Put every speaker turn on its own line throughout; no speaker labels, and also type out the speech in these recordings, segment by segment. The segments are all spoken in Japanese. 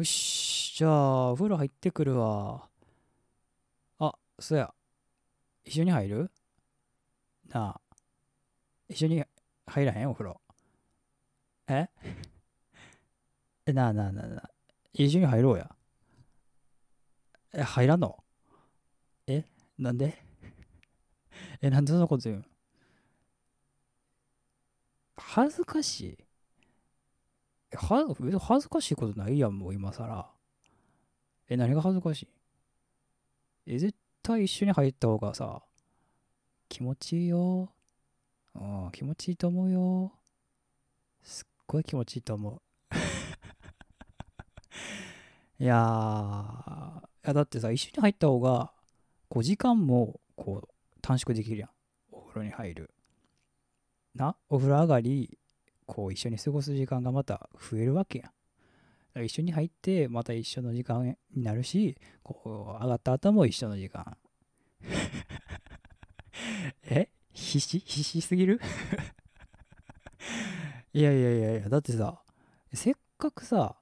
よし、じゃあ、お風呂入ってくるわ。あ、そや。一緒に入る？なあ。一緒に入らへん？お風呂。え？え、なあなあなあなあ。一緒に入ろうや。え、入らんの？え？なんで？え、なんでそんなこと言うん？恥ずかしいは別に恥ずかしいことないやん、もう今更。え、何が恥ずかしい？え、絶対一緒に入った方がさ、気持ちいいよ。うん、気持ちいいと思うよ。すっごい気持ちいいと思う。いやー、いやだってさ、一緒に入った方が、こう時間もこう短縮できるやん。お風呂に入る。な、お風呂上がり、こう一緒に過ごす時間がまた増えるわけやん。一緒に入って、また一緒の時間になるし、こう上がった後も一緒の時間。え？必死？必死すぎる？いやいやいやいや、だってさ、せっかくさ、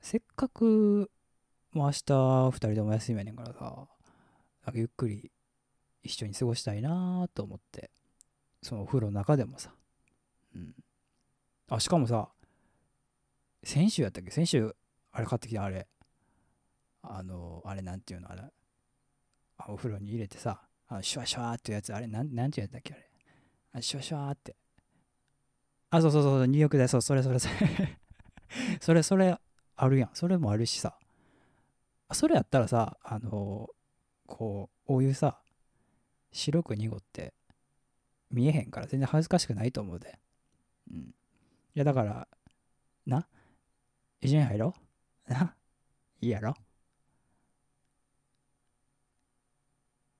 せっかく、もう明日二人とも休みやねんからさ、かゆっくり一緒に過ごしたいなと思って、そのお風呂の中でもさ、うん。あ、しかもさ、先週やったっけ？先週、あれ買ってきたあれ。あの、あれなんていうのあれ。あお風呂に入れてさ、あシュワシュワーってやつ、あれ、なんなんていうやつだっけあれ。あシュワシュワーって。あ、そうそうそう、入浴剤、そう、それそれそれ。それ それあるやん。それもあるしさ。それやったらさ、あのこう、お湯さ、白く濁って見えへんから全然恥ずかしくないと思うで。うん。いや、だから、な、一緒に入ろう？な、いいやろ？